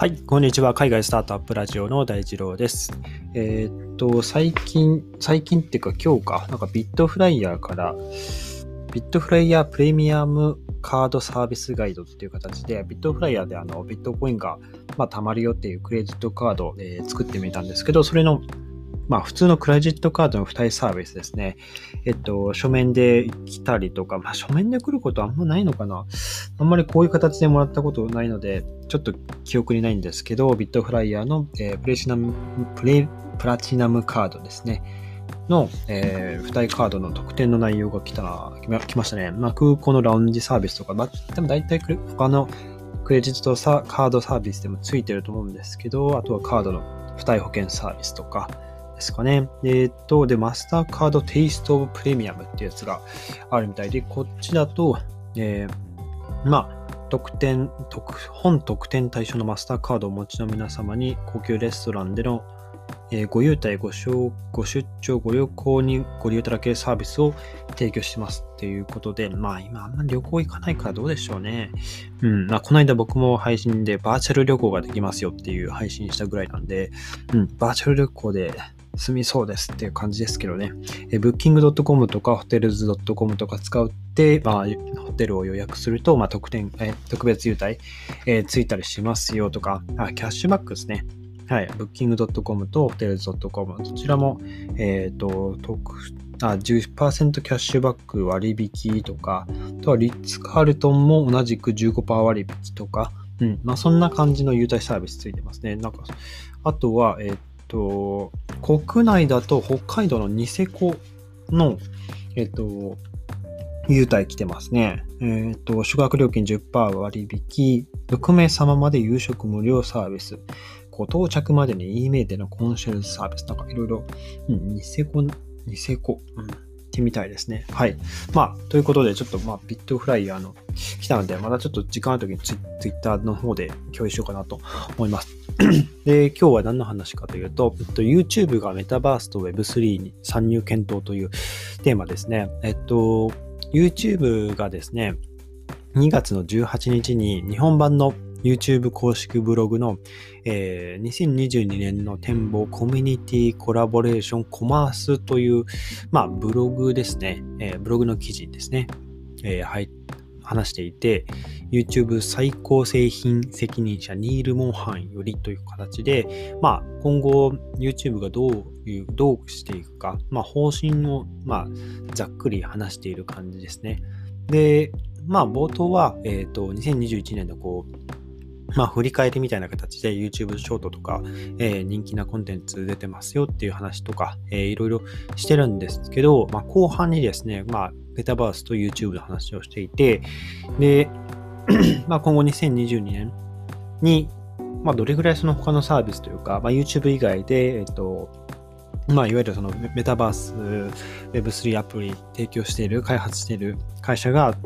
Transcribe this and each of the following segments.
はい、こんにちは。海外スタートアップラジオの大二郎です。えー、っと、最近、最近っていうか今日か、なんかビットフライヤーから、ビットフライヤープレミアムカードサービスガイドっていう形で、ビットフライヤーであのビットコインが、まあ、貯まるよっていうクレジットカード、えー、作ってみたんですけど、それのまあ普通のクレジットカードの付帯サービスですね。えっと、書面で来たりとか、まあ書面で来ることあんまないのかな。あんまりこういう形でもらったことないので、ちょっと記憶にないんですけど、ビットフライヤーの、えー、プレチナム、プレ、プラチナムカードですね。の、えー、付帯カードの特典の内容が来た、来ましたね。まあ、空港のラウンジサービスとか、まあ、多分大体他のクレジットサカードサービスでもついてると思うんですけど、あとはカードの付帯保険サービスとか、ですかね。えっ、と、で、マスターカードテイストオブプレミアムってやつがあるみたいで、こっちだと、えー、まあ、特典、特、本特典対象のマスターカードをお持ちの皆様に、高級レストランでの、えー、ご優待、ごご出張、ご旅行にご利用いただけるサービスを提供してますっていうことで、まあ今あんまり旅行行かないからどうでしょうね。うん、まあこの間僕も配信でバーチャル旅行ができますよっていう配信したぐらいなんで、うん、バーチャル旅行で済みそうですっていう感じですけどね。え Booking.com とか Hotels.com とか使って、まあ、ホテルを予約すると、まあ、特典、え特別優待、えー、ついたりしますよとか、あ、キャッシュバックですね。はい。Booking.com と Hotels.com、どちらも、えっ、ー、と、特、あ、10%キャッシュバック割引とか、あとはリッツ・カールトンも同じく15%割引とか、うん。まあ、そんな感じの優待サービスついてますね。なんか、あとは、えっ、ー、と、国内だと北海道のニセコの、えっと、優待来てますね。えっ、と、宿泊料金10%割引、6名様まで夕食無料サービス、ご到着までに E メールでのコンシェルサービス、なんかいろいろ、うん、ニセコ、ニセコ、うん、みたいですね。はい。まあ、ということで、ちょっと、まあ、ビットフライヤーの来たので、またちょっと時間ある時にツイッターの方で共有しようかなと思います。で、今日は何の話かというと、えっと、YouTube がメタバースと Web3 に参入検討というテーマですね。えっと、YouTube がですね、2月の18日に日本版の YouTube 公式ブログの、えー、2022年の展望コミュニティコラボレーションコマースという、まあ、ブログですね、えー、ブログの記事ですね、えー、はい、話していて、YouTube 最高製品責任者ニール・モンハンよりという形で、まあ、今後 YouTube がどういう、どうしていくか、まあ、方針を、まあ、ざっくり話している感じですね。で、まあ、冒頭は、え、ー、と、2021年のこう、まあ、振り返りみたいな形で YouTube ショートとか、えー、人気なコンテンツ出てますよっていう話とか、えー、いろいろしてるんですけど、まあ、後半にですね、まあ、メタバースと YouTube の話をしていて、で、まあ、今後2022年に、まあ、どれぐらいその他のサービスというか、まあ、YouTube 以外で、えっと、まあ、いわゆるそのメタバース Web3 アプリ提供している、開発している会社が、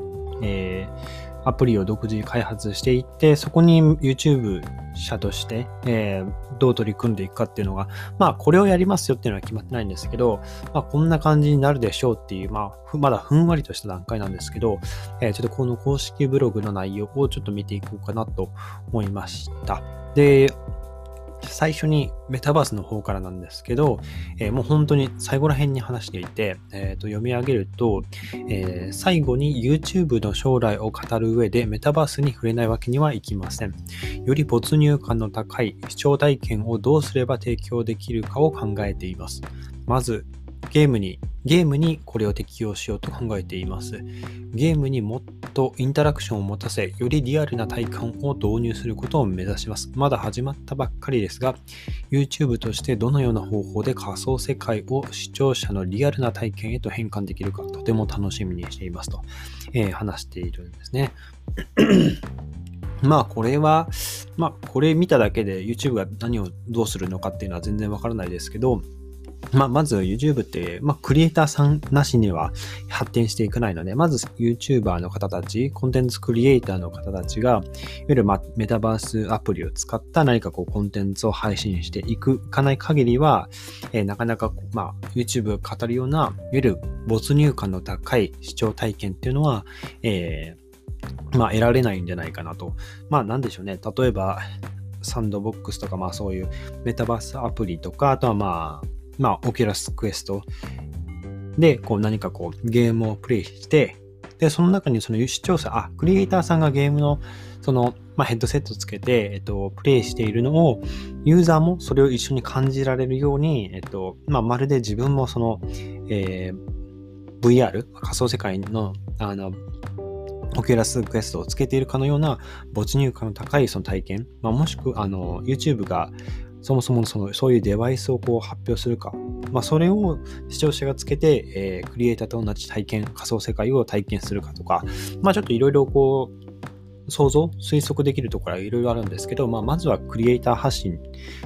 えー、アプリを独自に開発していって、そこに YouTube 社として、えー、どう取り組んでいくかっていうのが、まあ、これをやりますよっていうのは決まってないんですけど、まあ、こんな感じになるでしょうっていう、まあ、まだふんわりとした段階なんですけど、えー、ちょっとこの公式ブログの内容をちょっと見ていこうかなと思いました。で、最初にメタバースの方からなんですけど、えー、もう本当に最後ら辺に話していて、えー、と読み上げると、えー、最後に YouTube の将来を語る上でメタバースに触れないわけにはいきません。より没入感の高い視聴体験をどうすれば提供できるかを考えています。まず、ゲームにゲームにこれを適用しようと考えています。ゲームにもっとインタラクションを持たせ、よりリアルな体感を導入することを目指します。まだ始まったばっかりですが、YouTube としてどのような方法で仮想世界を視聴者のリアルな体験へと変換できるか、とても楽しみにしていますと、えー、話しているんですね。まあこれは、まあこれ見ただけで YouTube が何をどうするのかっていうのは全然わからないですけど、まあ、まず YouTube って、まあ、クリエイターさんなしには発展していかないので、まず YouTuber の方たち、コンテンツクリエイターの方たちが、いわゆる、ま、メタバースアプリを使った何かこうコンテンツを配信していくかない限りは、えー、なかなか、まあ、YouTube を語るような、いわゆる没入感の高い視聴体験っていうのは、えー、まあ、得られないんじゃないかなと。まあ、なんでしょうね。例えば、サンドボックスとか、まあそういうメタバースアプリとか、あとはまあ、まあ、オキュラスクエスト。で、こう何かこうゲームをプレイして、で、その中にその視聴者、あ、クリエイターさんがゲームのその、まあ、ヘッドセットつけて、えっと、プレイしているのを、ユーザーもそれを一緒に感じられるように、えっと、まあ、まるで自分もその、えー、VR、仮想世界の、あの、オキュラスクエストをつけているかのような没入感の高いその体験、まあ、もしくはあの YouTube がそもそもそのそういうデバイスをこう発表するか、まあ、それを視聴者がつけて、えー、クリエイターと同じ体験、仮想世界を体験するかとか、まあ、ちょっといろいろこう想像、推測できるところはいろいろあるんですけど、まあ、まずはクリエイター発信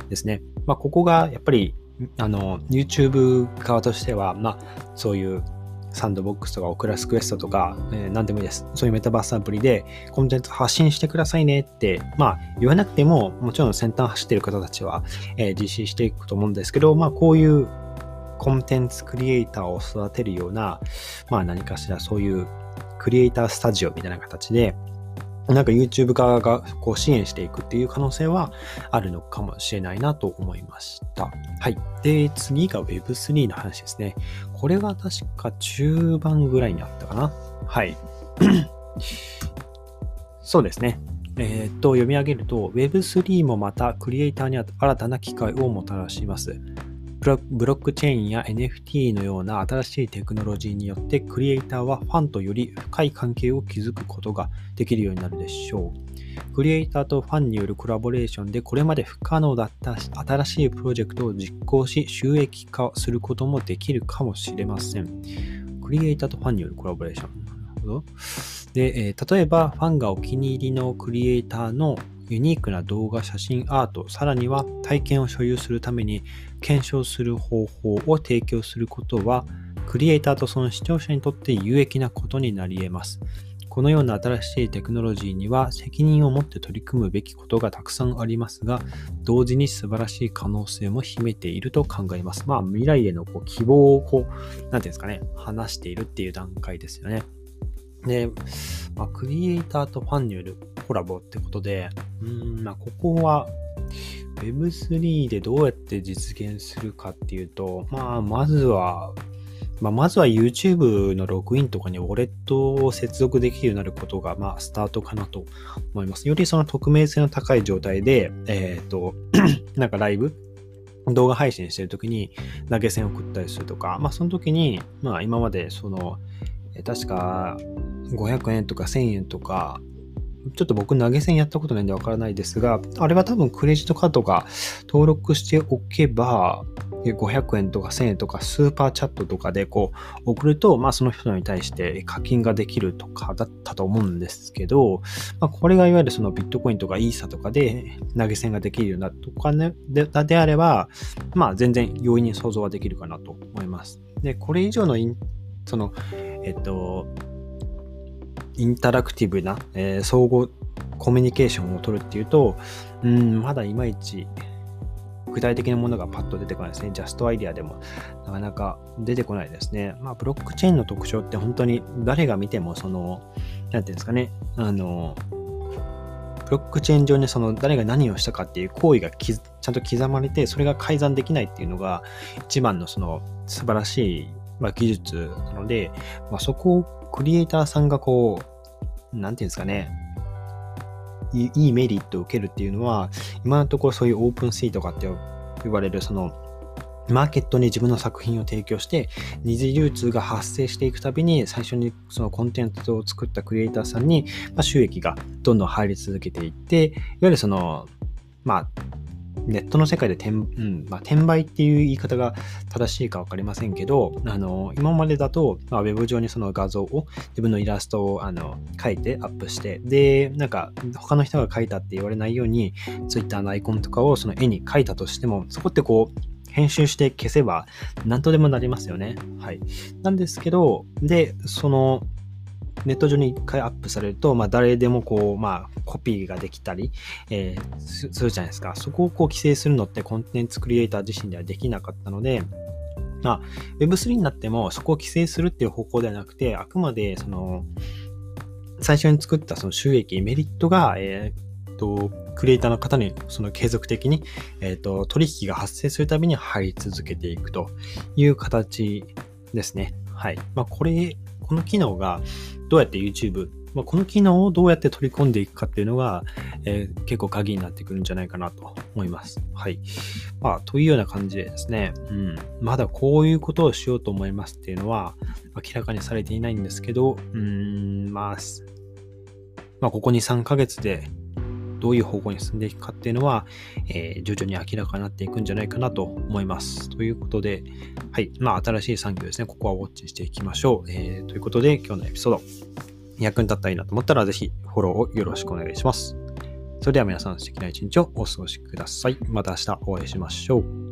ですね。まあ、ここがやっぱり、あの、YouTube 側としては、まあ、そういうサンドボックスとかオクラスクエストとか、えー、何でもいいです。そういうメタバースアプリでコンテンツ発信してくださいねって、まあ言わなくても、もちろん先端走ってる方たちは、えー、実施していくと思うんですけど、まあこういうコンテンツクリエイターを育てるような、まあ何かしらそういうクリエイタースタジオみたいな形で、なんか YouTube 側がこう支援していくっていう可能性はあるのかもしれないなと思いました。はい。で、次が Web3 の話ですね。これは確か中盤ぐらいにあったかな。はい。そうですね。えー、っと、読み上げると Web3 もまたクリエイターに新たな機会をもたらします。ブロックチェーンや NFT のような新しいテクノロジーによってクリエイターはファンとより深い関係を築くことができるようになるでしょう。クリエイターとファンによるコラボレーションでこれまで不可能だった新しいプロジェクトを実行し収益化することもできるかもしれません。クリエイターとファンによるコラボレーション。なるほど。で、え、例えばファンがお気に入りのクリエイターのユニークな動画、写真、アート、さらには体験を所有するために検証する方法を提供することは、クリエイターとその視聴者にとって有益なことになり得ます。このような新しいテクノロジーには責任を持って取り組むべきことがたくさんありますが、同時に素晴らしい可能性も秘めていると考えます。まあ、未来へのこう希望をこう、なんていうんですかね、話しているっていう段階ですよね。で、まあ、クリエイターとファンによるコラボってことで、うん、まあ、ここは Web3 でどうやって実現するかっていうと、まあ、まずは、まあ、まずは YouTube のログインとかにウォレットを接続できるようになることが、まあ、スタートかなと思います。よりその匿名性の高い状態で、えっ、ー、と、なんかライブ動画配信してるときに投げ銭を送ったりするとか、まあその時に、まあ今までその、確か500円とか1000円とかちょっと僕投げ銭やったことないんでわからないですが、あれは多分クレジットカードが登録しておけば、500円とか1000円とかスーパーチャットとかでこう送ると、まあその人に対して課金ができるとかだったと思うんですけど、まあこれがいわゆるそのビットコインとかイーサとかで投げ銭ができるようなとかね、でであれば、まあ全然容易に想像はできるかなと思います。で、これ以上のその、えっと、インタラクティブな、えー、相互コミュニケーションを取るっていうと、うん、まだいまいち具体的なものがパッと出てこないですね。ジャストアイディアでもなかなか出てこないですね。まあ、ブロックチェーンの特徴って本当に誰が見てもその、なんていうんですかね、あの、ブロックチェーン上にその誰が何をしたかっていう行為がちゃんと刻まれて、それが改ざんできないっていうのが一番のその素晴らしい、ま、技術なので、まあ、そこをクリエイターさんがこう、なんていうんですかね、いいメリットを受けるっていうのは、今のところそういうオープンシーとかって言われる、その、マーケットに自分の作品を提供して、二次流通が発生していくたびに、最初にそのコンテンツを作ったクリエイターさんに、ま収益がどんどん入り続けていって、いわゆるその、まあ、ネットの世界で転,、うんまあ、転売っていう言い方が正しいか分かりませんけど、あの今までだと、まあ、ウェブ上にその画像を自分のイラストをあの書いてアップして、で、なんか他の人が書いたって言われないように、Twitter のアイコンとかをその絵に描いたとしても、そこってこう、編集して消せば何とでもなりますよね。はい。なんですけど、で、その、ネット上に一回アップされると、まあ、誰でもこう、まあ、コピーができたり、えー、するじゃないですか。そこをこう規制するのってコンテンツクリエイター自身ではできなかったので、まあ、Web3 になってもそこを規制するっていう方向ではなくて、あくまでその、最初に作ったその収益、メリットが、えー、と、クリエイターの方にその継続的に、えっ、と、取引が発生するたびに入り続けていくという形ですね。はい。まあ、これ、この機能がどうやって YouTube まあ、この機能をどうやって取り込んでいくかっていうのが、えー、結構鍵になってくるんじゃないかなと思います。はい。まあ、というような感じでですね、うん、まだこういうことをしようと思いますっていうのは明らかにされていないんですけど、うん、まあ、まあ、ここ2、3ヶ月でどういう方向に進んでいくかっていうのは、えー、徐々に明らかになっていくんじゃないかなと思います。ということで、はい。まあ、新しい産業ですね。ここはウォッチしていきましょう。えー、ということで、今日のエピソード。役に立ったらいいなと思ったら、ぜひフォローをよろしくお願いします。それでは皆さん素敵な一日をお過ごしください。また明日お会いしましょう。